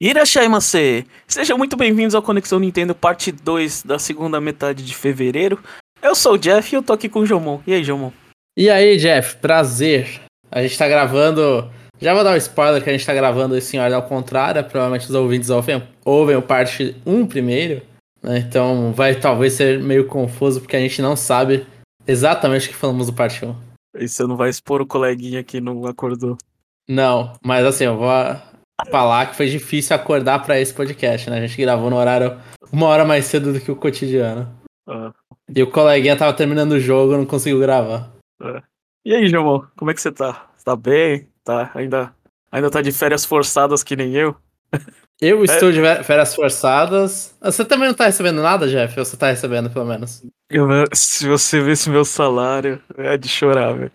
Irashaimase! Sejam muito bem-vindos ao Conexão Nintendo parte 2 da segunda metade de fevereiro. Eu sou o Jeff e eu tô aqui com o Jomon. E aí, Jomon? E aí, Jeff, prazer. A gente tá gravando. Já vou dar um spoiler que a gente tá gravando esse em ordem ao contrário. Provavelmente os ouvintes ouvem, ouvem o parte 1 primeiro. Né? Então vai talvez ser meio confuso porque a gente não sabe exatamente o que falamos do parte 1. E você não vai expor o coleguinha que não acordou? Não, mas assim, eu vou falar que foi difícil acordar para esse podcast, né? A gente gravou no horário uma hora mais cedo do que o cotidiano. Ah, E o coleguinha tava terminando o jogo não conseguiu gravar. ah. E aí, Jomon? Como é que você tá? Tá bem? Tá? Ainda, ainda tá de férias forçadas que nem eu? Eu estou de ve- férias forçadas. Você também não tá recebendo nada, Jeff? Ou você tá recebendo, pelo menos? Eu- se você visse meu salário, é de chorar, velho.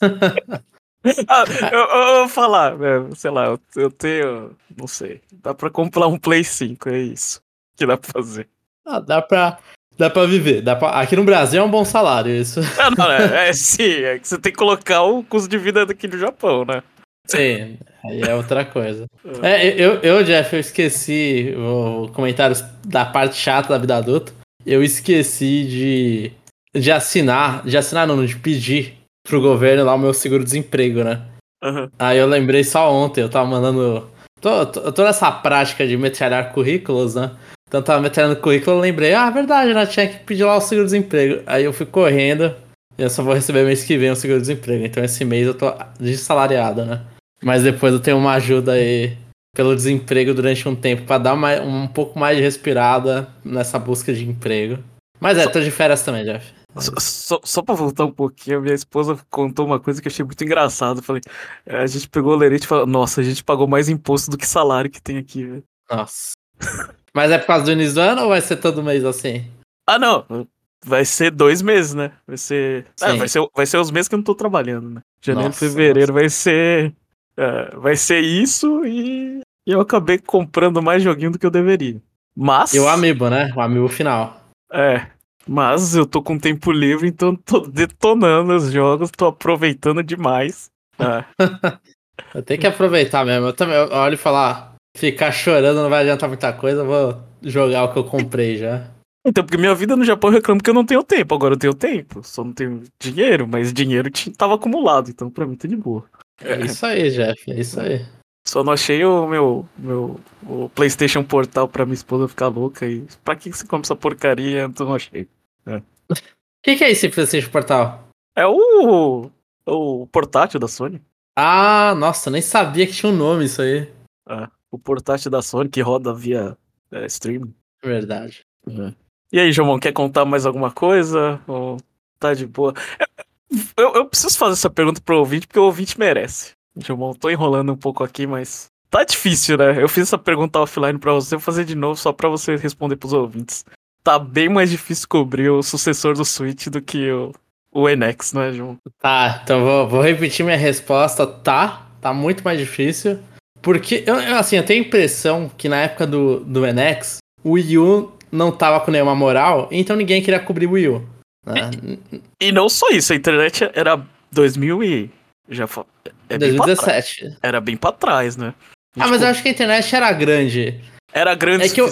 Ah, eu, eu, eu vou falar, velho, sei lá, eu, eu tenho, não sei, dá pra comprar um Play 5, é isso que dá pra fazer. Ah, dá pra, dá pra viver. Dá pra... Aqui no Brasil é um bom salário, isso. Ah, não, é, é sim, é que você tem que colocar o custo de vida daqui do Japão, né? Sim, aí é outra coisa. É, eu, eu, Jeff, eu esqueci o comentário da parte chata da vida adulta. Eu esqueci de, de assinar, de assinar não, de pedir pro governo lá o meu seguro-desemprego, né? Aham. Aí eu lembrei só ontem, eu tava mandando. Tô, tô, toda essa prática de metralhar currículos, né? Então eu tava metralhando currículo, eu lembrei, ah, verdade, né? Tinha que pedir lá o seguro-desemprego. Aí eu fui correndo e eu só vou receber mês que vem o seguro-desemprego. Então esse mês eu tô desalariado, né? Mas depois eu tenho uma ajuda aí pelo desemprego durante um tempo pra dar mais, um pouco mais de respirada nessa busca de emprego. Mas é, tô de férias também, Jeff. Só, só, só pra voltar um pouquinho, minha esposa contou uma coisa que eu achei muito engraçado. Falei, é, a gente pegou o lerite e falou, nossa, a gente pagou mais imposto do que salário que tem aqui, velho. Nossa. Mas é por causa do início do ano ou vai ser todo mês assim? Ah, não, vai ser dois meses, né? Vai ser, é, vai ser, vai ser os meses que eu não tô trabalhando, né? Janeiro, Nossa, fevereiro vai ser, é, vai ser isso e e eu acabei comprando mais joguinho do que eu deveria. Mas, E o Amiibo, né? O Amiibo final. é, mas eu tô com tempo livre, então tô detonando os jogos, tô aproveitando demais. É. Eu tenho que aproveitar mesmo. Eu também eu olho e falar, ficar chorando não vai adiantar muita coisa, vou jogar o que eu comprei já. Então, porque minha vida no Japão eu reclamo que eu não tenho tempo. Agora eu tenho tempo. Só não tenho dinheiro, mas dinheiro tava acumulado. Então, pra mim, tá de boa. É isso aí, Jeff, é isso aí. Só não achei o meu, meu o PlayStation Portal pra minha esposa ficar louca. E pra que você compra essa porcaria? Eu não achei. O que, que é esse PlayStation Portal? É o, o portátil da Sony. Ah, nossa, nem sabia que tinha um nome isso aí. É, o portátil da Sony que roda via é, streaming. Verdade. E aí, João, quer contar mais alguma coisa? Ou tá de boa? Eu, eu preciso fazer essa pergunta pro ouvinte, porque o ouvinte merece. João, tô enrolando um pouco aqui, mas tá difícil, né? Eu fiz essa pergunta offline pra você, vou fazer de novo só pra você responder pros ouvintes. Tá bem mais difícil cobrir o sucessor do Switch do que o, o NX, não é, João? Tá, então vou, vou repetir minha resposta. Tá, tá muito mais difícil. Porque, eu, assim, eu tenho a impressão que na época do, do NX, o Wii U não tava com nenhuma moral, então ninguém queria cobrir o Wii U. né? E não só isso, a internet era 2000 e... Já fa- é bem pra trás. 2017. Era bem pra trás, né? Ah, mas eu acho que a internet era grande. Era grande É que eu-.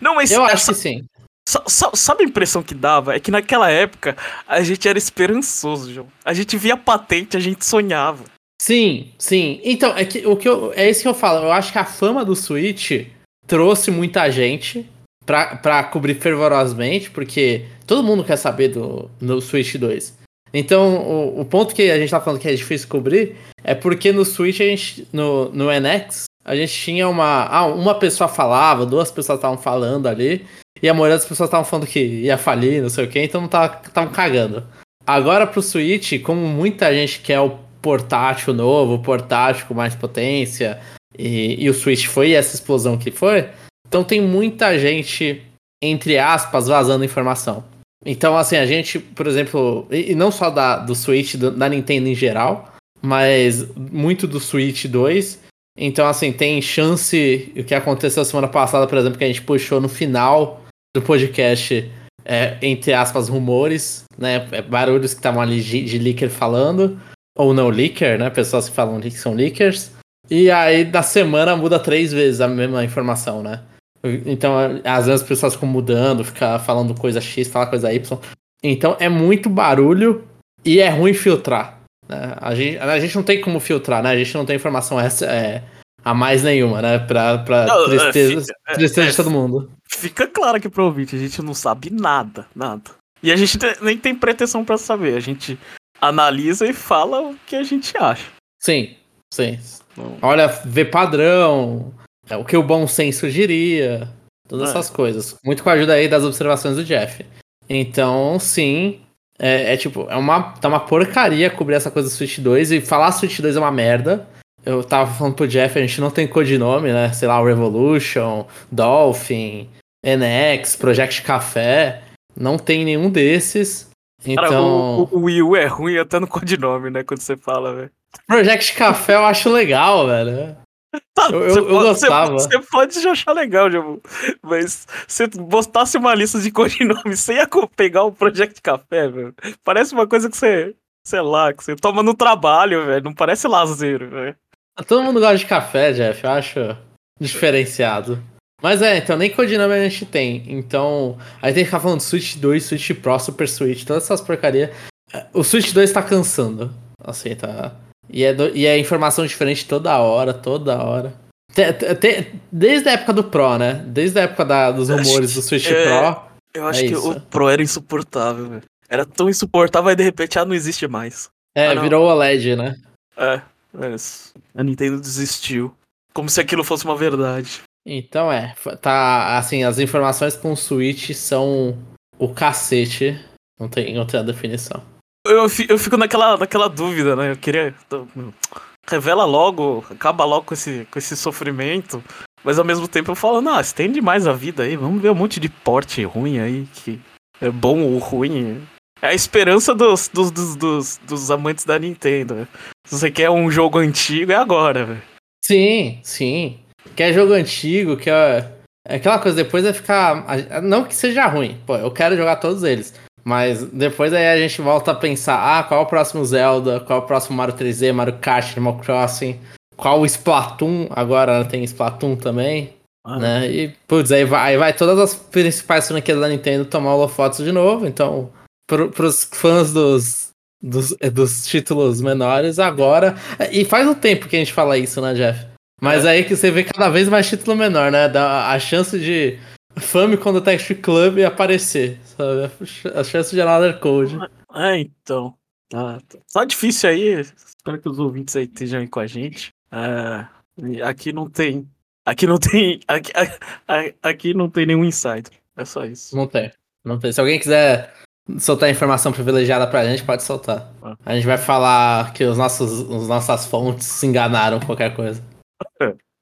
Não, mas Eu essa- acho que sim. Sa- sa- Sabe a impressão que dava? É que naquela época a gente era esperançoso, João. A gente via patente, a gente sonhava. Sim, sim. Então, é, que, o que eu, é isso que eu falo. Eu acho que a fama do Switch trouxe muita gente pra, pra cobrir fervorosamente, porque todo mundo quer saber do, do Switch 2. Então, o, o ponto que a gente tá falando que é difícil cobrir é porque no Switch, a gente, no, no NX, a gente tinha uma. Ah, uma pessoa falava, duas pessoas estavam falando ali, e a maioria das pessoas estavam falando que ia falir, não sei o que, então não estavam cagando. Agora pro Switch, como muita gente quer o portátil novo, o portátil com mais potência, e, e o Switch foi essa explosão que foi, então tem muita gente, entre aspas, vazando informação. Então, assim, a gente, por exemplo, e, não só da, do Switch, do- da Nintendo em geral, mas muito do Switch 2. Então, assim, tem chance, o que aconteceu semana passada, por exemplo, que a gente puxou no final do podcast, é, entre aspas, rumores, né? é, Barulhos que estavam ali de, de leaker falando, ou não leaker, né? Pessoas que falam que são leakers. E aí, da semana, muda três vezes a mesma informação, né? Então, às vezes as pessoas ficam mudando, ficam falando coisa X, falar coisa Y. Então, é muito barulho e é ruim filtrar. Né? A, gente, a gente não tem como filtrar, né? A gente não tem informação essa, é, a mais nenhuma, né? Pra, pra Não, é, tristeza, é, tristeza é, de todo mundo. Fica claro aqui pro ouvinte, a gente não sabe nada, nada. E a gente te- nem tem pretensão pra saber, a gente analisa e fala o que a gente acha. Sim, sim. Olha, vê padrão, é, o que o bom senso diria, todas É. essas coisas. Muito com a ajuda aí das observações do Jeff. Então, sim, é, é tipo, é uma, tá uma porcaria cobrir essa coisa do Switch 2 e falar Switch 2 é uma merda. Eu tava falando pro Jeff, a gente não tem codinome, né? Sei lá, o Revolution, Dolphin, NX, Project Café. Não tem nenhum desses. Cara, Então, o, o, o Wii U é ruim até no codinome, né? Quando você fala, velho. Project Café eu acho legal, velho. Tá, Eu- eu- você eu pode- você gostava. pode- Você pode já achar legal, Jabu. Mas se botasse uma lista de codinomes, você ia co- pegar o Project Café, velho. Parece uma coisa que você, sei lá, que você toma no trabalho, velho. Não parece lazer, velho. Todo mundo gosta de café, Jeff. Eu acho diferenciado. Mas é, então nem codinome a gente tem. Então, aí tem que ficar falando Switch 2, Switch Pro, Super Switch, todas essas porcarias. O Switch 2 tá cansando. Assim, tá. E é, do- e é informação diferente toda hora, toda hora. Te- te- te- desde a época do Pro, né? Desde a época da- dos acho rumores do Switch é, Pro. Eu acho É que isso. o Pro era insuportável, velho. Era tão insuportável e de repente, ah, não existe mais. É, Ah, virou OLED, né? É, mas a Nintendo desistiu. Como se aquilo fosse uma verdade. Então é, tá assim, as informações com o Switch são o cacete. Não tem outra definição. Eu, eu fico naquela, naquela dúvida, né? Eu queria. tô- Revela logo, acaba logo com esse, com esse sofrimento. Mas ao mesmo tempo eu falo, não, estende mais a vida aí. Vamos ver um monte de porte ruim aí, que é bom ou ruim. É a esperança dos, dos, dos, dos, dos amantes da Nintendo. né? Se você quer um jogo antigo, é agora, velho. Sim, sim. Quer jogo antigo, quer. É aquela coisa, depois vai ficar. Não que seja ruim, pô, eu quero jogar todos eles. Mas depois aí a gente volta a pensar, ah, qual é o próximo Zelda, qual é o próximo Mario 3D, Mario Kart, Animal Crossing, qual o Splatoon, agora tem Splatoon também, Ah, né? E, putz, aí vai, aí vai todas as principais franquias da Nintendo tomar holofotes de novo, então, pro, pros fãs dos, dos, dos títulos menores, agora... E faz um tempo que a gente fala isso, né, Jeff? Mas aí que você vê cada vez mais título menor, né? Dá a chance de Famicom Detective Club aparecer, sabe? A chance de Another Code. É, então. Tá, tá- tá difícil aí. Espero que os ouvintes aí estejam aí com a gente. É, aqui não tem. Aqui não tem. Aqui, aqui não tem nenhum insider. É só isso. Não tem. Não tem. Se alguém quiser soltar informação privilegiada pra gente, pode soltar. Ah. A gente vai falar que os nossos, os nossas fontes se enganaram qualquer coisa.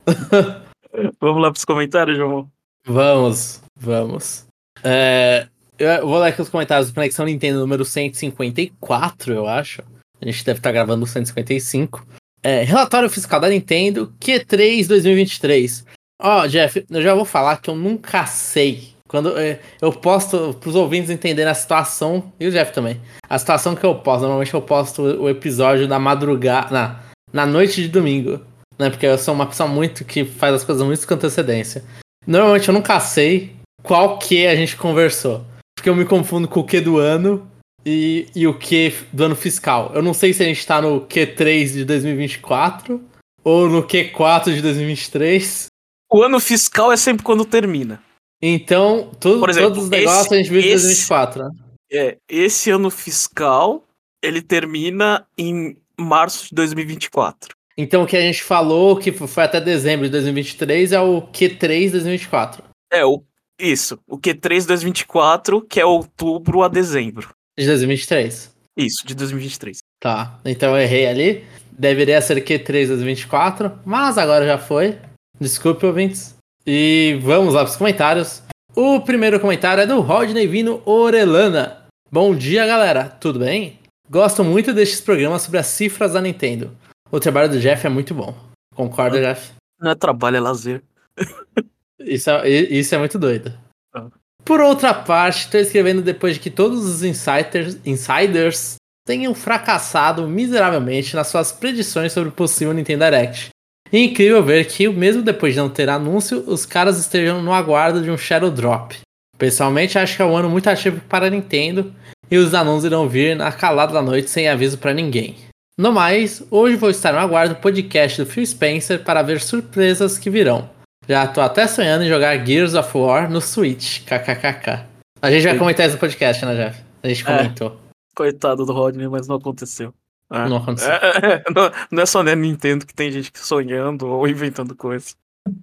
Vamos lá pros comentários, João. Vamos, vamos. É, eu vou ler aqui os comentários do Conexão Nintendo número 154, eu acho. A gente deve estar gravando o 155. É, relatório fiscal da Nintendo Q3 2023. Ó, Jeff, eu já vou falar que eu nunca sei. Quando é, eu posto pros ouvintes entenderem a situação, e o Jeff também. A situação que eu posto, normalmente eu posto o episódio na madrugada, na, na noite de domingo. Né, porque eu sou uma pessoa muito que faz as coisas muito com antecedência. Normalmente eu nunca sei qual que a gente conversou. Porque eu me confundo com o que do ano e, e o que do ano fiscal. Eu não sei se a gente tá no Q3 de 2024 ou no Q4 de 2023. O ano fiscal é sempre quando termina. Então, tudo, exemplo, todos os negócios esse- a gente viu em esse- 2024, né? É, esse ano fiscal, ele termina em março de 2024. Então o que a gente falou, que foi até dezembro de 2023, é o Q3 2024. É, o, isso. O Q3 2024, que é outubro a dezembro. De 2023. Isso, de 2023. Tá, então eu errei ali. Deveria ser Q3 2024, mas agora já foi. Desculpe, ouvintes. E vamos lá para os comentários. O primeiro comentário é do Rodney Vino Orelana. Bom dia, galera. Tudo bem? Gosto muito destes programas sobre as cifras da Nintendo. O trabalho do Jeff é muito bom. Concorda, Jeff? Não é trabalho, é lazer. Isso é, isso é muito doido. Ah. Por outra parte, estou escrevendo depois de que todos os insiders, insiders tenham fracassado miseravelmente nas suas predições sobre o possível Nintendo Direct. E incrível ver que, mesmo depois de não ter anúncio, os caras estejam no aguardo de um Shadow Drop. Pessoalmente, acho que é um ano muito ativo para a Nintendo e os anúncios irão vir na calada da noite sem aviso para ninguém. No mais, hoje vou estar no aguardo do podcast do Phil Spencer para ver surpresas que virão. Já tô até sonhando em jogar Gears of War no Switch, kkkk. A gente vai comentar isso no podcast, né, Jeff? A gente É. comentou. Coitado do Rodney, mas não aconteceu. É. Não aconteceu. É, é, é, não, não é só na Nintendo que tem gente sonhando ou inventando coisa.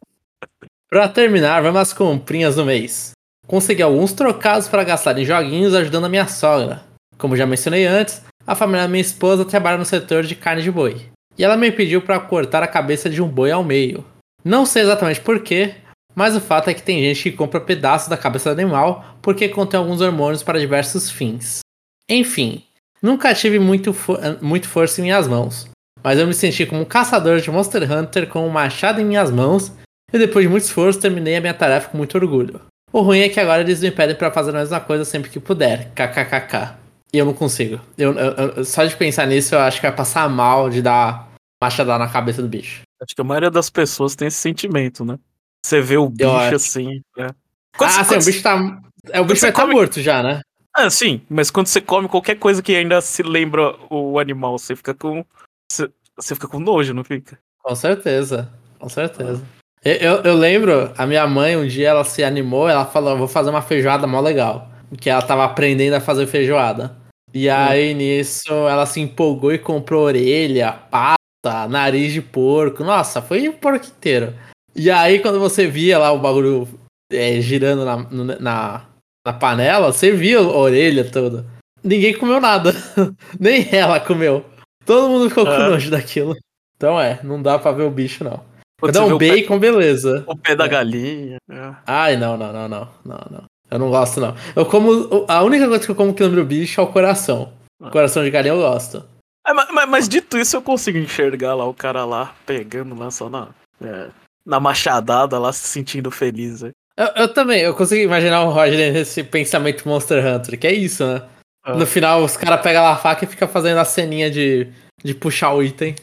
Pra terminar, vamos às comprinhas do mês. Consegui alguns trocados para gastar em joguinhos ajudando a minha sogra. Como já mencionei antes, a família da minha esposa trabalha no setor de carne de boi. E ela me pediu para cortar a cabeça de um boi ao meio. Não sei exatamente porquê, mas o fato é que tem gente que compra pedaços da cabeça do animal porque contém alguns hormônios para diversos fins. Enfim, nunca tive muito, fo- muito força em minhas mãos, mas eu me senti como um caçador de Monster Hunter com um machado em minhas mãos e depois de muito esforço terminei a minha tarefa com muito orgulho. O ruim é que agora eles me pedem pra fazer a mesma coisa sempre que puder. KKKK. E eu não consigo. Eu, eu- eu- só de pensar nisso eu acho que vai passar mal de dar machadada na cabeça do bicho. Acho que a maioria das pessoas tem esse sentimento, né? Você vê o bicho assim. É. ah, Quando sim, você- o bicho tá. É, o bicho vai estar come- morto já, né? Ah, sim, mas quando você come qualquer coisa que ainda se lembra o animal, você fica com. Você, você fica com nojo, não fica? Com certeza. Com certeza. Eu, eu, eu lembro, a minha mãe, um dia ela se animou, ela falou, vou fazer uma feijoada mó legal. Que ela tava aprendendo a fazer feijoada. E aí, nisso, ela se empolgou e comprou orelha, pata, nariz de porco. Nossa, foi o porco inteiro. E aí, quando você via lá o bagulho é, girando na, na, na panela, você via a orelha toda. Ninguém comeu nada. Nem ela comeu. Todo mundo ficou com Ah. nojo daquilo. Então é, não dá pra ver o bicho, não. Vê um o pé, bacon, beleza. o pé da É. galinha. é. Ai, não, não, não, não, não, não. Eu não gosto, não. Eu como. A única coisa que eu como que lembra o bicho é o coração. Ah. Coração de galinha eu gosto. É, ma- ma- mas, dito isso, eu consigo enxergar lá o cara lá, pegando lá só na. é, na machadada lá, se sentindo feliz. né? Eu, eu também, eu consigo imaginar o Roger nesse pensamento Monster Hunter, que é isso, né? Ah. No final, os caras pegam lá a faca e ficam fazendo a ceninha de, de puxar o item.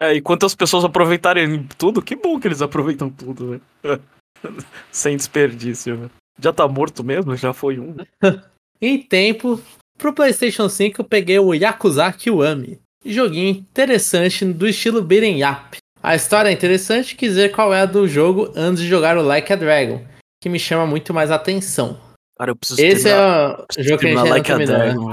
É, e quantas pessoas aproveitarem tudo, que bom que eles aproveitam tudo, né? Sem desperdício, né? Já tá morto mesmo? Já foi um. Em tempo, pro PlayStation 5 eu peguei o Yakuza Kiwami. Joguinho interessante do estilo beat'em up. A história é interessante, quis qual é a do jogo antes de jogar o Like a Dragon, que me chama muito mais atenção. Cara, eu preciso Esse terminar, é o jogo que a gente ainda like terminou, né? Dragon,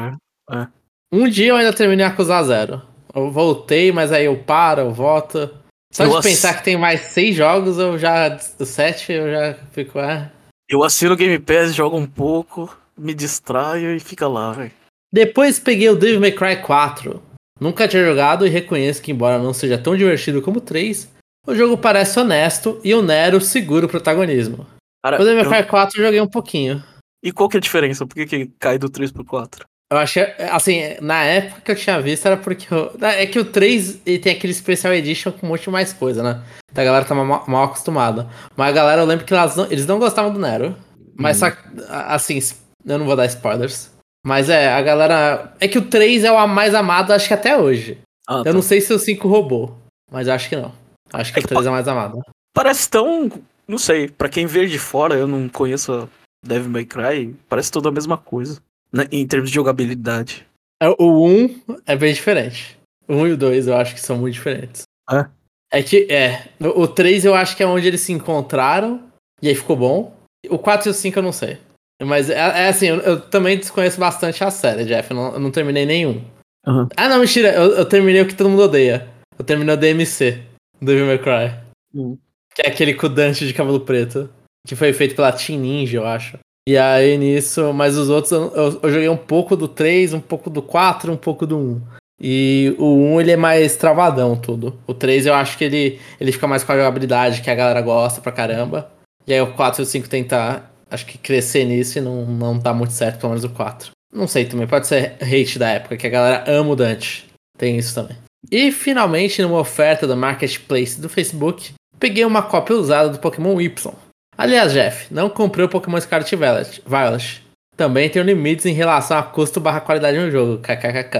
né? Um dia eu ainda terminei Yakuza Zero. Eu voltei, mas aí eu paro, eu volto. Só de pensar que tem mais seis jogos, eu já. Do sete, eu já fico. Ah. Eu assino o Game Pass, jogo um pouco, me distraio e fica lá, velho. Depois peguei o Devil May Cry 4. Nunca tinha jogado e reconheço que, embora não seja tão divertido como o 3, o jogo parece honesto e o Nero segura o protagonismo. Cara, O Devil eu- May Cry 4 eu joguei um pouquinho. E qual que é a diferença? Por que, que cai do 3 pro 4? Eu achei, assim, na época que eu tinha visto era porque. eu- é que o 3 ele tem aquele Special Edition com um monte mais coisa, né? Então a galera tá mal, mal acostumada. Mas a galera, eu lembro que não- eles não gostavam do Nero. Mas só que, a- assim, eu não vou dar spoilers. Mas é, a galera. É que o 3 é o mais amado, acho que até hoje. Ah, Eu tá. não sei se o 5 roubou, mas eu acho que não. Acho que É o que 3 é mais amado. Parece tão. Não sei, pra quem vê de fora, eu não conheço a Devil May Cry, parece tudo a mesma coisa. Né, em termos de jogabilidade. É, O 1 é bem diferente. O 1 e o 2 eu acho que são muito diferentes. É? É que, é. O o 3 eu acho que é onde eles se encontraram, e aí ficou bom. O 4 e o 5 eu não sei. Mas é, é assim, eu, eu também desconheço bastante a série, Jeff. Eu não, eu não terminei nenhum. Aham. Ah, não, mentira. Eu, eu terminei o que todo mundo odeia. Eu terminei o DMC, do Devil May Cry. Hum. Que é aquele com o Dante de cabelo preto. Que foi feito pela Team Ninja, eu acho. E aí nisso, mas os outros eu, eu- joguei um pouco do 3, um pouco do 4, um pouco do 1. E o 1 ele é mais travadão tudo. O 3 eu acho que ele, ele fica mais com a jogabilidade que a galera gosta pra caramba. E aí o 4 e o 5 tentar, acho que crescer nisso e não, não tá muito certo, pelo menos o 4. Não sei também, pode ser hate da época, que a galera ama o Dante. Tem isso também. E finalmente, numa oferta do Marketplace do Facebook, peguei uma cópia usada do Pokémon Y. Aliás, Jeff, não comprei o Pokémon Scarlet Violet. Violet. Também tem limites em relação a custo barra qualidade no jogo, kkkk.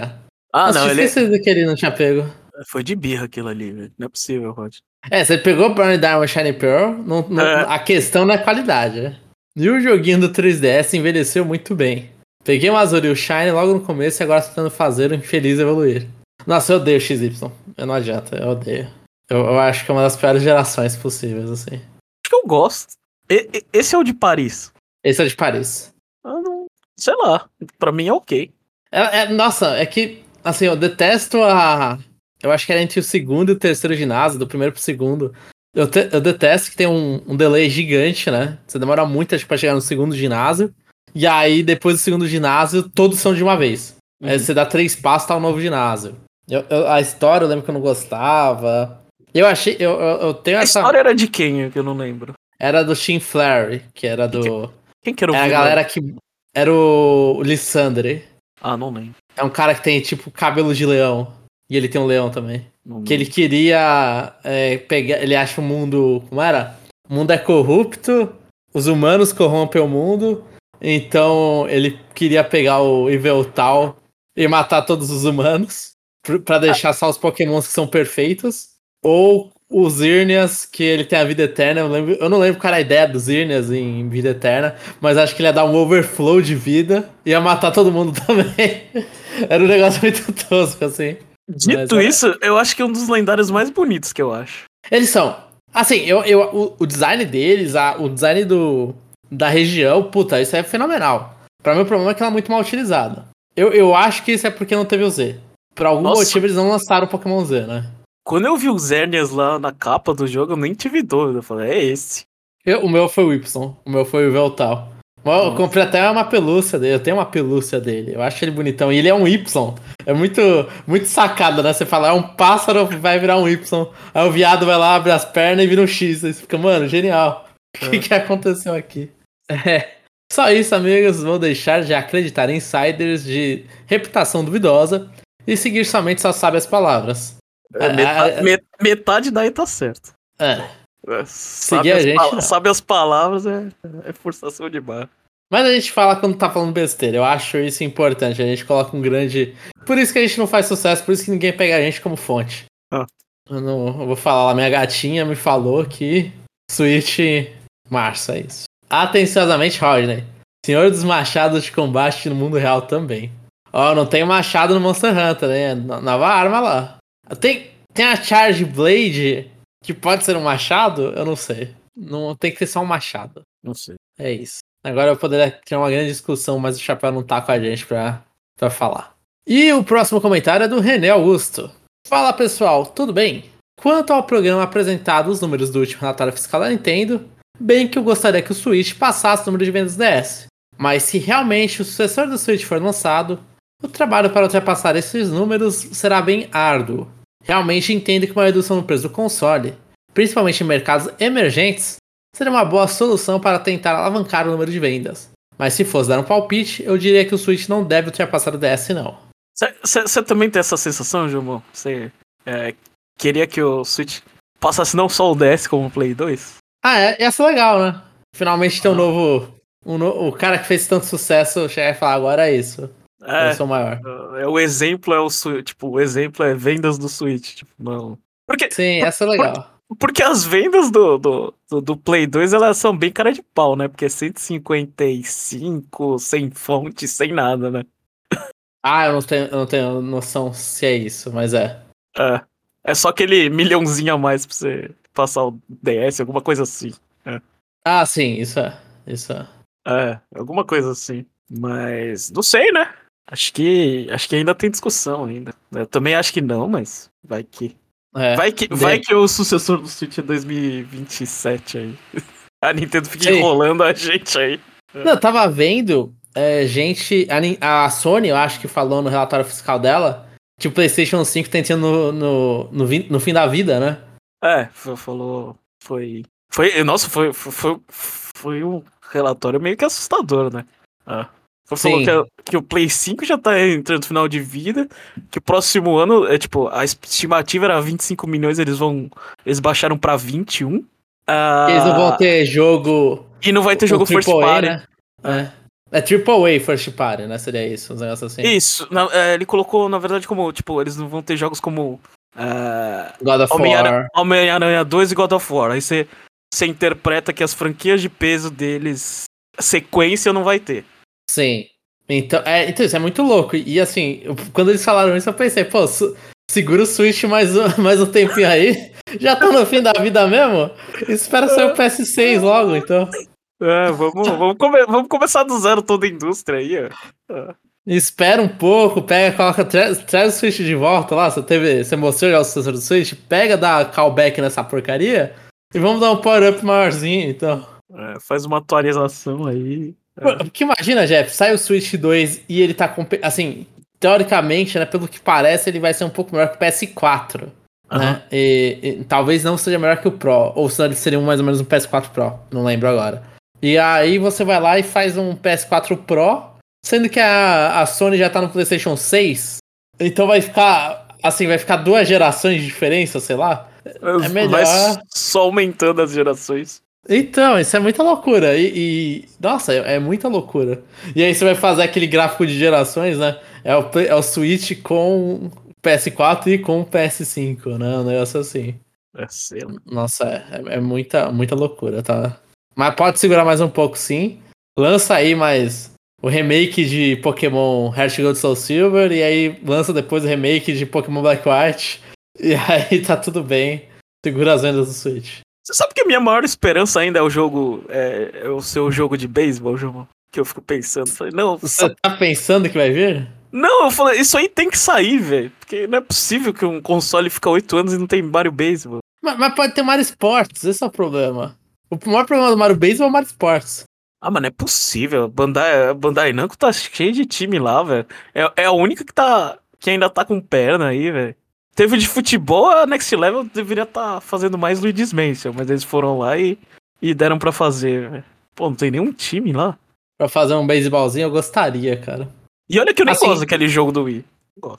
Ah, Nossa, não, ele, esquecido que ele não tinha pego. Foi de birra aquilo ali, velho. Não é possível, Rod. É, você pegou Burn Diamond Shiny Pearl, não, não, É. a questão não é qualidade, né? E o joguinho do 3DS envelheceu muito bem. Peguei o Azul Shine logo no começo e agora tentando fazer o infeliz evoluir. Nossa, eu odeio XY. Eu não adianta, eu odeio. Eu, eu acho que é uma das piores gerações possíveis, assim. Acho que eu gosto. E- esse é o de Paris. Esse é o de Paris. Não, sei lá. Pra mim é ok. É, é- nossa, é que, assim, eu detesto a. Eu acho que era entre o segundo e o terceiro ginásio, do primeiro pro segundo. Eu, te- eu detesto que tem um, um delay gigante, né? Você demora muito acho, pra chegar no segundo ginásio. E aí, depois do segundo ginásio, todos são de uma vez. Aí você dá três passos, tá o novo ginásio. Eu- eu- a história eu lembro que eu não gostava. Eu achei. Eu, eu, eu tenho A essa. história era de quem? Que eu não lembro. Era do Shin Flare, que era do. Quem que era o Era a vilão? galera que. Era o Lissandre. Ah, não lembro. É um cara que tem, tipo, cabelo de leão. E ele tem um leão também. Não Que ele lembro. queria é, pegar. Ele acha o mundo. Como era? O mundo é corrupto, os humanos corrompem o mundo. Então ele queria pegar o Iveltal e matar todos os humanos. pr- Pra deixar só os pokémons que são perfeitos. Ou os Irnias, que ele tem a vida eterna. Eu, lembro- eu não lembro qual era a ideia dos Irnias em vida eterna. Mas acho que ele ia dar um overflow de vida. E ia matar todo mundo também. era um negócio muito tosco, assim. Dito Mas é- isso, eu acho que é um dos lendários mais bonitos que eu acho. Eles são. Assim, eu, eu, o, o design deles, a- o design do, da região, puta, isso é fenomenal. Pra mim, o problema é que ela é muito mal utilizada. Eu, eu acho que isso é porque não teve o Z. Por algum Nossa. motivo, eles não lançaram o Pokémon Z, né? Quando eu vi os Zernias lá na capa do jogo, eu nem tive dúvida. Eu falei, é esse. Eu- o meu foi o Y, o meu foi o Veltal. Mas Eu comprei até uma pelúcia dele, eu tenho uma pelúcia dele, eu acho ele bonitão. E ele é um Y. É muito, muito sacado, né? Você fala, é um pássaro, vai virar um Y. Aí o viado vai lá, abre as pernas e vira um X. Aí você fica, mano, genial. O que, que aconteceu aqui? É. Só isso, amigos. Vou deixar de acreditar em insiders de reputação duvidosa e seguir somente suas sábias palavras. É, Ah, metade, ah, met- metade daí tá certo. É. É, Sabe, a as, gente, sabe as palavras, é, é forçação de barra. Mas a gente fala quando tá falando besteira. Eu acho isso importante. A gente coloca um grande. Por isso que a gente não faz sucesso, por isso que ninguém pega a gente como fonte. Ah. Eu, não, eu vou falar lá, minha gatinha me falou que Switch marça é isso. Atenciosamente, Rodney. Senhor dos machados de combate no mundo real também. Ó, não tem machado no Monster Hunter, né? No- Nova arma lá. Tem, tem a Charge Blade, que pode ser um machado? Eu não sei. Não tem que ser só um machado. Não sei. É isso. Agora eu poderia ter uma grande discussão, mas o Chapéu não tá com a gente pra, pra falar. E o próximo comentário é do René Augusto. Fala pessoal, tudo bem? Quanto ao programa apresentado os números do último relatório fiscal da Nintendo, bem que eu gostaria que o Switch passasse o número de vendas DS. Mas se realmente o sucessor do Switch for lançado, o trabalho para ultrapassar esses números será bem árduo. Realmente entendo que uma redução no preço do console, principalmente em mercados emergentes, seria uma boa solução para tentar alavancar o número de vendas. Mas se fosse dar um palpite, eu diria que o Switch não deve ultrapassar o DS, não. Você também tem essa sensação, Gilmão? Você é, queria que o Switch passasse não só o DS como o Play 2? Ah, é, ia ser legal, né? Finalmente ter um novo. Um no- o cara que fez tanto sucesso chegar e falar, agora é isso. É, maior. é, o exemplo é o. Tipo, o exemplo é vendas do Switch. Tipo, não. Porque, Sim, ia ser legal. porque as vendas do, do, do, do Play 2 elas são bem cara de pau, né? Porque é 155, sem fonte, sem nada, né? Ah, eu não tenho, eu não tenho noção se é isso, mas é. É. É só aquele milhãozinho a mais pra você passar o DS, alguma coisa assim. Ah, sim, isso é. Isso é. É, alguma coisa assim. Mas não sei, né? Acho que acho que ainda tem discussão ainda. Eu também acho que não, mas vai que é. vai que de- vai que o sucessor do Switch é 2027 aí. A Nintendo fica Sim. enrolando a gente aí. Não, eu tava vendo é, gente. A, a Sony, eu acho que falou no relatório fiscal dela que o PlayStation 5 tá entrando no, no, no, no fim da vida, né? É, falou foi foi, nossa, foi foi, foi, foi um relatório meio que assustador, né? Ah. Falou Sim. que, a- que o Play 5 já tá entrando no final de vida, que o próximo ano, é tipo, a estimativa era 25 milhões, eles vão. Eeles baixaram pra 21. Ah, Eles não vão ter jogo. E não vai ter jogo First AAA, Party. né? É. É Triple A First Party, né? Seria isso, uns negócios assim. Isso, na- é, ele colocou, na verdade, como, tipo, eles não vão ter jogos como Uh, God of War. Homem-Aranha 2 e God of War. Aí você, você interpreta que as franquias de peso deles, sequência não vai ter. Sim. Então, é, então isso é muito louco. E assim, eu, quando eles falaram isso, eu pensei, pô, segura o Switch mais, mais um tempinho aí. Já tá no fim da vida mesmo? Espera sair o PS6 logo, então. É, vamos, vamos, come vamos começar do zero toda a indústria aí, ó. É. Espera um pouco, pega, coloca, traz, traz o Switch de volta lá. Você, teve, você mostrou já o sucessor do Switch, pega, dá callback nessa porcaria e vamos dar um power-up maiorzinho, então. É, faz uma atualização aí. Porque imagina, Jeff, sai o Switch 2 e ele tá assim, teoricamente, né, pelo que parece, ele vai ser um pouco melhor que o PS4. Uhum. Né? E, e, talvez não seja melhor que o Pro, ou se ele seria mais ou menos um PS4 Pro, não lembro agora. E aí você vai lá e faz um PS4 Pro, sendo que a, a Sony já tá no PlayStation 6, então vai ficar assim, vai ficar duas gerações de diferença, sei lá. É melhor. Vai só aumentando as gerações. Então, isso é muita loucura. E, e nossa, é, é, muita loucura. E aí você vai fazer aquele gráfico de gerações, né? É o, é o Switch com PS4 e com PS5, né? Um negócio assim. É. Nossa, é, é, muita, muita loucura, tá? Mas pode segurar mais um pouco, sim. Lança aí mais o remake de Pokémon Heart Gold Soul Silver e aí lança depois o remake de Pokémon Black White. E aí tá tudo bem. Segura as vendas do Switch. Você sabe que a minha maior esperança ainda é o jogo. É, é o seu jogo de beisebol, João? Que eu fico pensando. Falei, não. Você tá pensando que vai vir? Não, eu falei, isso aí tem que sair, velho. Porque não é possível que um console fica 8 anos e não tem Mario Baseball. Mas, mas, pode ter Mario Sports, esse é o problema. O maior problema do Mario Baseball é o Mario Sports. Ah, mas não é possível. Bandai, Bandai Namco tá cheio de time lá, velho. É, é a única que tá. que ainda tá com perna aí, velho. Teve de futebol, a Next Level deveria estar tá fazendo mais Luigi's Mansion, mas eles foram lá e, e deram para fazer. Pô, não tem nenhum time lá. Pra fazer um beisebólzinho eu gostaria, cara. E olha que eu nem assim, gosto daquele jogo do Wii.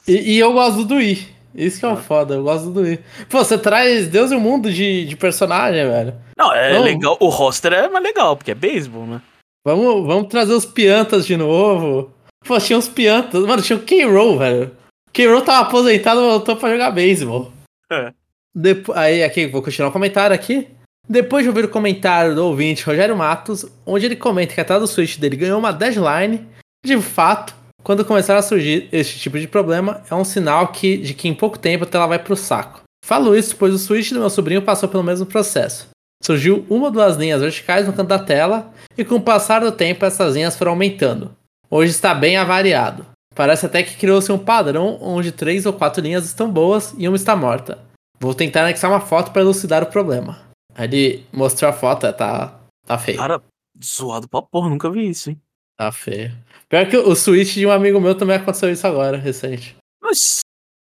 E, e, eu gosto do Wii. Isso que é o ah. foda, eu gosto do Wii. Pô, você traz Deus e o mundo de, de personagem, velho. Não, é legal. O roster é mais legal, porque é beisebol, né? Vamos, vamos trazer os piantas de novo. Pô, tinha os piantas. Mano, tinha o K-Roll, velho. Quebrou, tava aposentado, voltou pra jogar beisebol. É. Depois, aí, aqui, vou continuar o comentário aqui. Depois de ouvir o comentário do ouvinte Rogério Matos, onde ele comenta que a do Switch dele ganhou uma deadline, de fato, quando começar a surgir este tipo de problema, é um sinal que, de que em pouco tempo a tela vai pro saco. Falo isso pois o Switch do meu sobrinho passou pelo mesmo processo. Surgiu uma ou duas linhas verticais no canto da tela, e com o passar do tempo essas linhas foram aumentando. Hoje está bem avariado. Parece até que criou-se um padrão onde três ou quatro linhas estão boas e uma está morta. Vou tentar anexar uma foto para elucidar o problema. Aí ele mostrou a foto, tá, tá feio. Cara, zoado pra porra, nunca vi isso, hein? Tá feio. Pior que o Switch de um amigo meu também aconteceu isso agora, recente. Mas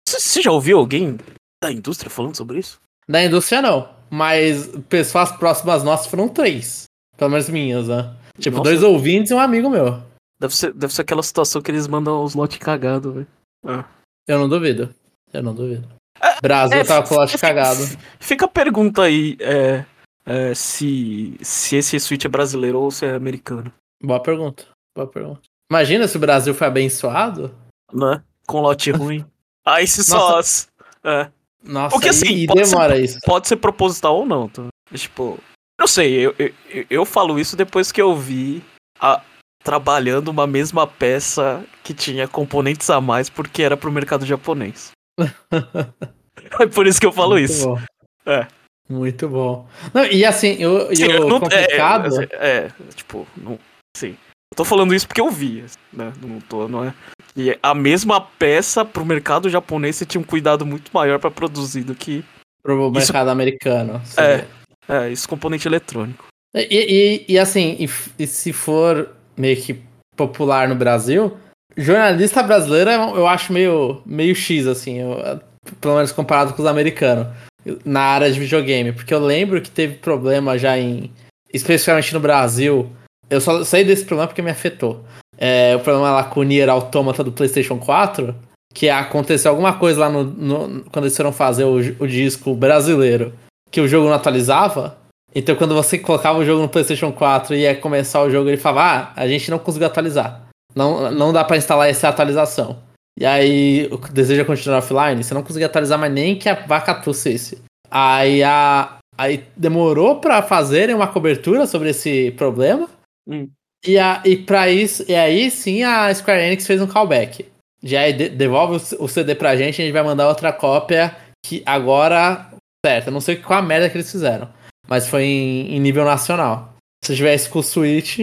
você já ouviu alguém da indústria falando sobre isso? Da indústria não, mas pessoas próximas nossas foram três. Pelo menos minhas, né? Tipo, Nossa. dois ouvintes e um amigo meu. Deve ser, deve ser aquela situação que eles mandam os lotes cagados, velho. Ah. Eu não duvido. Eu não duvido. É, Brasil é, tava com o lote cagado. Fica a pergunta aí, é, é, se, se esse Switch é brasileiro ou se é americano. Boa pergunta. Boa pergunta. Imagina se o Brasil foi abençoado. Né? Com lote ruim. Aí se só. É. Nossa, Porque assim, e, pode demora ser, isso. Pode ser proposital ou não. Tá? Tipo, não sei, eu, eu, eu falo isso depois que eu vi a, trabalhando uma mesma peça que tinha componentes a mais porque era pro mercado japonês. é por isso que eu falo Muito isso. Bom. É. Muito bom. Não, e assim, eu, sim, eu não, complicado... É, é, é, tipo, não, sim. Eu tô falando isso porque eu vi, né? Não tô, não é. E a mesma peça pro mercado japonês você tinha um cuidado muito maior para produzir do que pro isso... mercado americano. É, é, isso componente eletrônico. E, e, e assim, e, e se for meio que popular no Brasil, jornalista brasileiro eu acho meio, meio X, assim, eu, pelo menos comparado com os americanos, na área de videogame. Porque eu lembro que teve problema já em. Especialmente no Brasil. Eu só saí desse problema porque me afetou. É, o problema lá com o Nier Automata do PlayStation 4. Que aconteceu alguma coisa lá no, no quando eles foram fazer o, o disco brasileiro. Que o jogo não atualizava. Então quando você colocava o jogo no PlayStation 4 e ia começar o jogo, ele falava: Ah, a gente não conseguiu atualizar. Não, não dá para instalar essa atualização. E aí deseja continuar offline, você não conseguia atualizar mais nem que a vaca tossisse. Aí a. Aí demorou para fazerem uma cobertura sobre esse problema. Hum. E, a, e para isso, e aí sim a Square Enix fez um callback. Já de, devolve o, o CD pra gente, a gente vai mandar outra cópia que agora. Certo, eu não sei qual a merda que eles fizeram. Mas foi em, em nível nacional. Se tivesse com o Switch,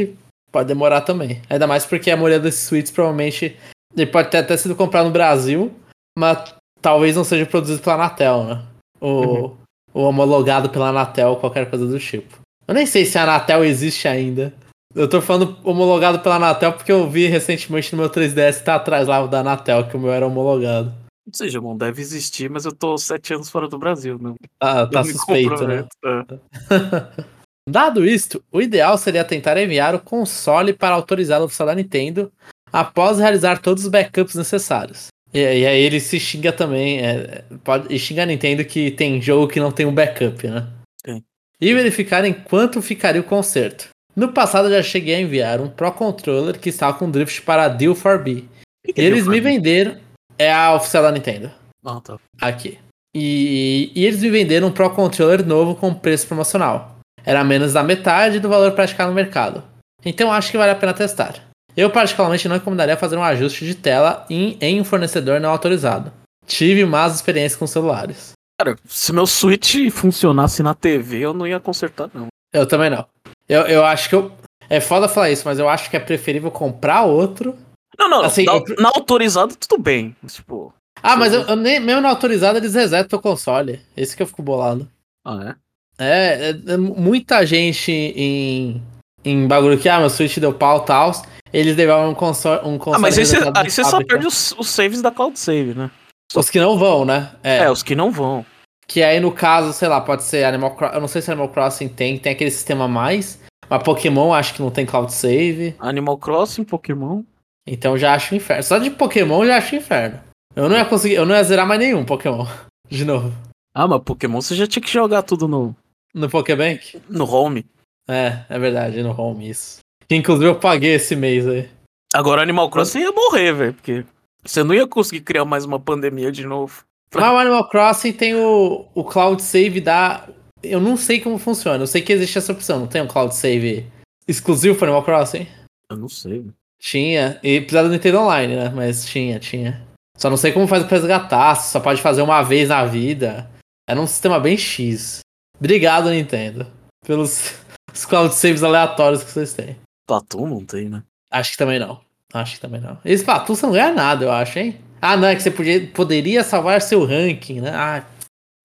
pode demorar também. Ainda mais porque a maioria desses Switches provavelmente. Ele pode ter até sido comprado no Brasil, mas talvez não seja produzido pela Anatel, né? Ou, ou homologado pela Anatel, qualquer coisa do tipo. Eu nem sei se a Anatel existe ainda. Eu tô falando homologado pela Anatel porque eu vi recentemente no meu 3DS tá atrás lá da Anatel, que o meu era homologado. Não sei, Jamon, deve existir, mas eu tô sete anos fora do Brasil, não. Ah, tá suspeito, né? é. Dado isto, o ideal seria tentar enviar o console para autorizado oficial da Nintendo após realizar todos os backups necessários. E, e aí ele se xinga também, é, pode, e xinga a Nintendo que tem jogo que não tem um backup, né? Sim. E verificar em quanto ficaria o conserto. No passado eu já cheguei a enviar um Pro Controller que estava com drift para Deal 4B. Que que E eles me venderam. É a oficial da Nintendo. Ah, tá. Aqui. E, e eles me venderam um Pro Controller novo com preço promocional. Era menos da metade do valor praticado no mercado. Então acho que vale a pena testar. Eu particularmente não recomendaria fazer um ajuste de tela em, em um fornecedor não autorizado. Tive más experiências com celulares. Cara, se meu Switch funcionasse na TV, eu não ia consertar, não. Eu também não. Eu, eu acho que eu. É foda falar isso, mas eu acho que é preferível comprar outro. Não, não, Assim, na, eu- na autorizada tudo bem. Tipo, Ah, mas eu, eu nem, mesmo na autorizada eles resetam o console. Esse que eu fico bolado. ah, é? É, é, é muita gente em, em bagulho que, ah, meu Switch deu pau e tal. Eles devolvem um console. Um Ah, console mas aí você, aí você só perde os, os saves da Cloud Save, né? Os que não vão, né? É, É, os que não vão. Que aí no caso, sei lá, pode ser Animal Crossing. Eu não sei se Animal Crossing tem, tem aquele sistema a mais. Mas Pokémon acho que não tem Cloud Save. Animal Crossing, Pokémon. Então já acho inferno. Só de Pokémon já acho inferno. Eu não ia conseguir, eu não ia zerar mais nenhum Pokémon. De novo. Ah, mas Pokémon você já tinha que jogar tudo no, No Pokébank? no home. É, é verdade, no home isso. Que inclusive eu paguei esse mês aí. Agora Animal Crossing ia morrer, velho, porque você não ia conseguir criar mais uma pandemia de novo. Mas o Animal Crossing tem o, o Cloud Save da. Eu não sei como funciona. Eu sei que existe essa opção. Não tem um Cloud Save exclusivo para Animal Crossing? Eu não sei, velho. Tinha. E precisava do Nintendo Online, né? Mas tinha, tinha. Só não sei como faz pra resgatar. Só pode fazer uma vez na vida. Era um sistema bem X. Obrigado, Nintendo. Pelos os Cloud Saves aleatórios que vocês têm. Platum não tem, né? Acho que também não. Acho que também não. Esse Splatoon você não ganha nada, eu acho, hein? Ah, não, é que você podia, poderia salvar seu ranking, né? Ai,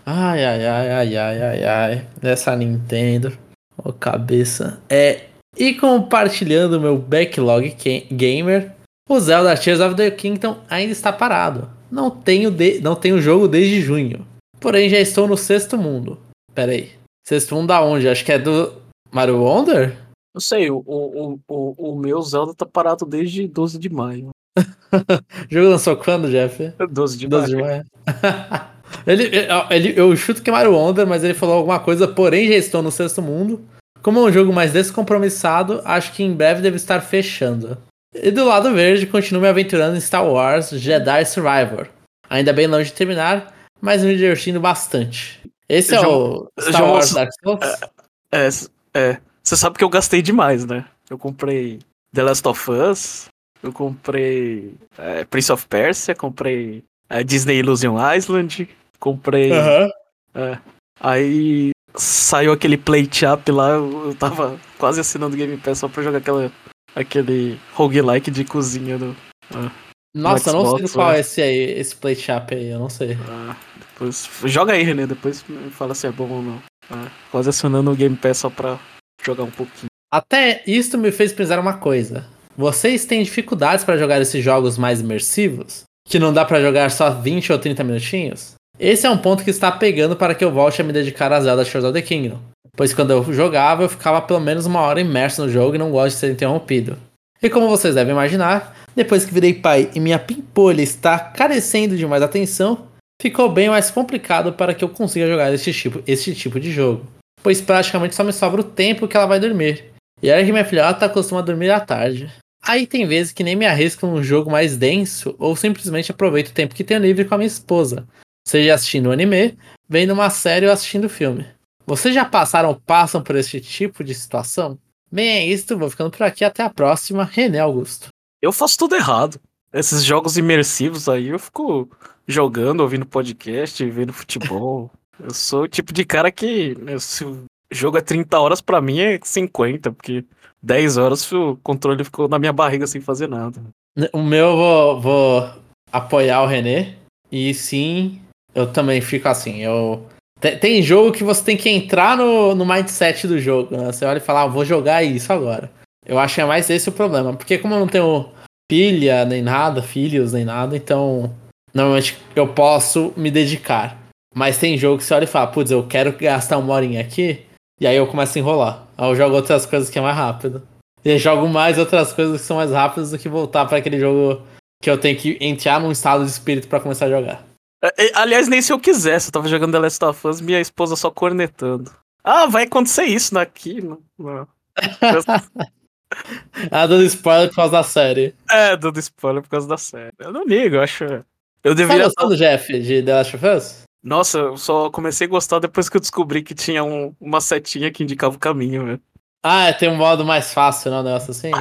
ai, ai, ai, ai, ai, ai, ai. Essa Nintendo. Ô, cabeça. É. E compartilhando meu backlog ga- gamer, o Zelda Tears of the Kingdom ainda está parado. Não tenho, de, não tenho jogo desde junho. Porém, já estou no sexto mundo. Pera aí. Sexto mundo aonde? Acho que é do Mario Wonder? Eu sei, o, o, o, o meu Zelda tá parado desde 12 de maio. O jogo lançou quando, Jeff? 12 de 12 de maio. maio. ele, ele, eu chuto que é Mario Wonder, mas ele falou alguma coisa, porém já estou no sexto mundo. Como é um jogo mais descompromissado, acho que em breve deve estar fechando. E do lado verde, continuo me aventurando em Star Wars Jedi Survivor. Ainda bem longe de terminar, mas me divertindo bastante. Esse é Já- o Star Wars ouço- Dark Souls? É, s- é. Você sabe que eu gastei demais, né? Eu comprei The Last of Us, eu comprei é, Prince of Persia, comprei é, Disney Illusion Island, comprei. É, aí saiu aquele Plate Up lá, eu tava quase assinando Game Pass só pra jogar aquela, aquele roguelike de cozinha do. Nossa, eu não sei Xbox, qual né? é esse aí, esse play shop aí, eu não sei. ah, depois, joga aí, René, depois me fala se é bom ou não. Ah, quase assinando o Game Pass só pra jogar um pouquinho. Até isto me fez pensar uma coisa. Vocês têm dificuldades para jogar esses jogos mais imersivos? Que não dá para jogar só 20 ou 30 minutinhos? Esse é um ponto que está pegando para que eu volte a me dedicar a Zelda Tears of the Kingdom. Pois quando eu jogava, eu ficava pelo menos uma hora imerso no jogo e não gosto de ser interrompido. E como vocês devem imaginar, depois que virei pai e minha pimpolha está carecendo de mais atenção, ficou bem mais complicado para que eu consiga jogar este tipo, este tipo de jogo. Pois praticamente só me sobra o tempo que ela vai dormir. E olha que minha filhota costuma dormir à tarde. Aí tem vezes que nem me arrisco num jogo mais denso ou simplesmente aproveito o tempo que tenho livre com a minha esposa. Seja assistindo anime, vendo uma série ou assistindo filme. Vocês já passaram ou passam por esse tipo de situação? Bem, é isso. Vou ficando por aqui. Até a próxima. René Augusto. Eu faço tudo errado. Esses jogos imersivos aí, eu fico jogando, ouvindo podcast, vendo futebol. eu sou o tipo de cara que, né, se o jogo é 30 horas, pra mim é 50, porque 10 horas o controle ficou na minha barriga sem fazer nada. O meu eu vou, vou apoiar o René. E sim, eu também fico assim. Eu tem, jogo que você tem que entrar no, no mindset do jogo. Né? Você olha e fala, ah, vou jogar isso agora. Eu acho que é mais esse o problema. Porque como eu não tenho filha, nem nada, filhos, nem nada, então normalmente eu posso me dedicar. Mas tem jogo que você olha e fala, putz, eu quero gastar uma horinha aqui, e aí eu começo a enrolar. Aí eu jogo outras coisas que é mais rápido. E jogo mais outras coisas que são mais rápidas do que voltar para aquele jogo que eu tenho que entrar num estado de espírito para começar a jogar. É, é, aliás, nem se eu quisesse, eu tava jogando The Last of Us, minha esposa só cornetando. Ah, vai acontecer isso daqui. Não, não. ah, dando spoiler por causa da série. É, dando spoiler por causa da série. Eu não ligo, eu acho. Eu deveria. Você tá gostando, Jeff, de The Last of Us? Nossa, eu só comecei a gostar depois que eu descobri que tinha um, uma setinha que indicava o caminho, velho. Ah, é, tem um modo mais fácil, não, um negócio assim?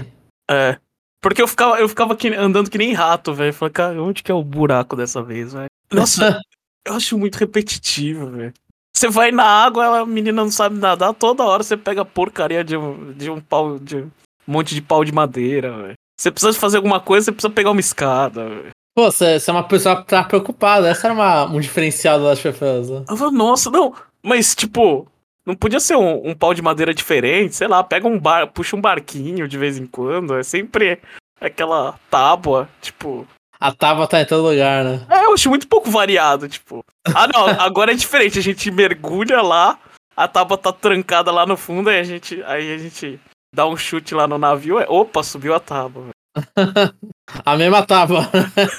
É. Porque eu ficava, eu ficava que, andando que nem rato, velho. Falei, cara, onde que é o buraco dessa vez, velho? Nossa, eu acho muito repetitivo, velho. Você vai na água, a menina não sabe nadar, toda hora você pega porcaria de um, de um pau, de um monte de pau de madeira, velho. Você precisa fazer alguma coisa, você precisa pegar uma escada, velho. Pô, você, você é uma pessoa que tá preocupada. Essa era uma, um diferencial da of Us. Eu falo, nossa, não. Mas, tipo, não podia ser um, um, pau de madeira diferente? Sei lá, pega um bar, puxa um barquinho de vez em quando. É sempre aquela tábua, tipo. A tábua tá em todo lugar, né? É, eu acho muito pouco variado, tipo. Ah, não, agora é diferente. A gente mergulha lá, a tábua tá trancada lá no fundo, aí a gente, aí a gente dá um chute lá no navio. É, opa, subiu a tábua. a mesma tábua.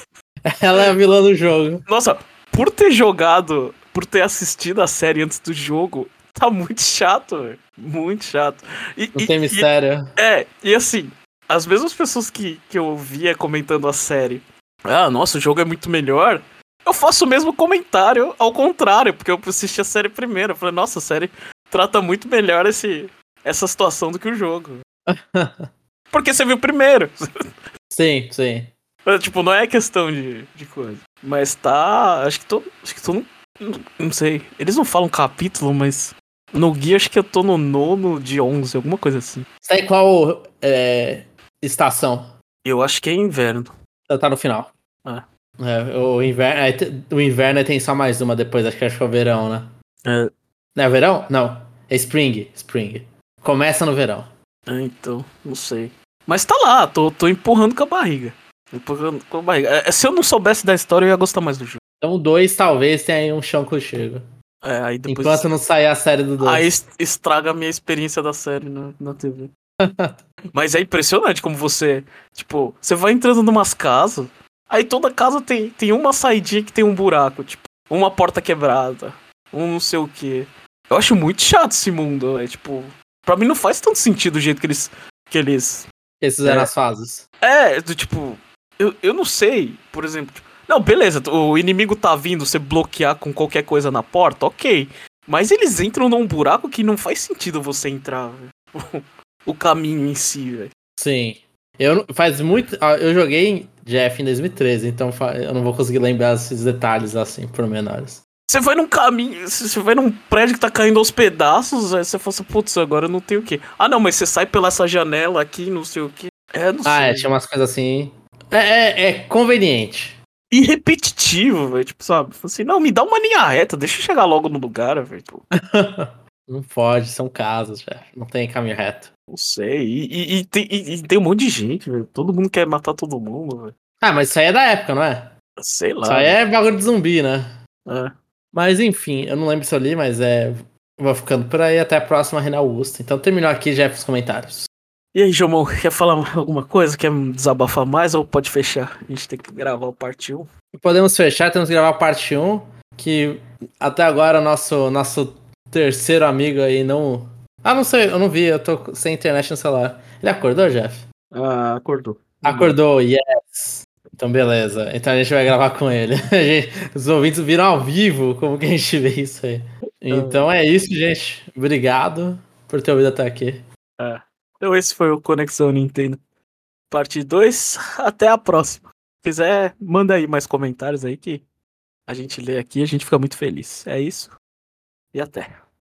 Ela é a vilã do jogo. Nossa, por ter jogado, por ter assistido a série antes do jogo, tá muito chato, véio. Muito chato. E, Não e, tem mistério. E, é, e assim, as mesmas pessoas que, que eu via comentando a série, ah, nossa, o jogo é muito melhor. Eu faço o mesmo comentário ao contrário, porque eu assisti a série primeiro. Eu falei, nossa, a série trata muito melhor esse, essa situação do que o jogo. porque você viu primeiro. Sim, sim. Tipo, não é questão de, de coisa. Mas tá. Acho que tô. Acho que tô no. Não sei. Eles não falam capítulo, mas. No guia acho que eu tô no nono de 11, alguma coisa assim. Sai qual é, estação? Eu acho que é inverno. Tá no final. É. é o, inverno, o inverno tem só mais uma depois, acho que acho que é o verão, né? É. Não é verão? Não. É spring. Spring. Começa no verão. É, então, não sei. Mas tá lá, tô, tô empurrando com a barriga. Empurrando com a barriga. É, se eu não soubesse da história, eu ia gostar mais do jogo. Então, dois talvez tenha aí um chão que eu chego. É, aí depois. Enquanto não sair a série do 2. Aí estraga a minha experiência da série na, na TV. Mas é impressionante como você. Tipo, você vai entrando numas casas, aí toda casa tem, tem uma saidinha que tem um buraco, tipo, uma porta quebrada, um não sei o que. Eu acho muito chato esse mundo, é tipo. Pra mim não faz tanto sentido o jeito que eles. Que eles. Esses eram é, as fases. É, do tipo. Eu, eu não sei, por exemplo. Tipo, não, beleza, o inimigo tá vindo, você bloquear com qualquer coisa na porta, ok. Mas eles entram num buraco que não faz sentido você entrar, o caminho em si, velho. Sim. Eu faz muito. Eu joguei Jeff em 2013, então eu não vou conseguir lembrar esses detalhes assim, pormenores. Você vai num caminho, você vai num prédio que tá caindo aos pedaços, aí você fala assim, putz, agora eu não tenho o quê. Ah, não, mas você sai pela essa janela aqui, não sei o quê. É, não ah, é, tinha umas coisas assim. É, é, é conveniente. E repetitivo, velho. Tipo, sabe? Assim, não, me dá uma linha reta, deixa eu chegar logo no lugar, velho. não pode, são casas, velho. Não tem caminho reto. Não sei. E, e, e, tem, e, tem um monte de gente, velho. Todo mundo quer matar todo mundo, velho. Ah, mas isso aí é da época, não é? Sei lá. Isso aí é bagulho de zumbi, né? É. Mas enfim, eu não lembro se eu li, mas é. Vou ficando por aí. Até a próxima, Renan Augusto. Então terminou aqui, Jeff, os comentários. E aí, Jomon, quer falar alguma coisa? Quer desabafar mais ou pode fechar? A gente tem que gravar o parte 1. Podemos fechar, temos que gravar a parte 1. Que até agora nosso, nosso terceiro amigo aí não ah, não sei, eu não vi, eu tô sem internet no celular. Ele acordou, Jeff? Ah, acordou. Acordou, yes. Então, beleza. Então a gente vai gravar com ele. Gente, os ouvintes viram ao vivo como que a gente vê isso aí. Então é isso, gente. Obrigado por ter ouvido até aqui. É. Então esse foi o Conexão Nintendo. Parte 2. Até a próxima. Se quiser, manda aí mais comentários aí que a gente lê aqui e a gente fica muito feliz. É isso. E até.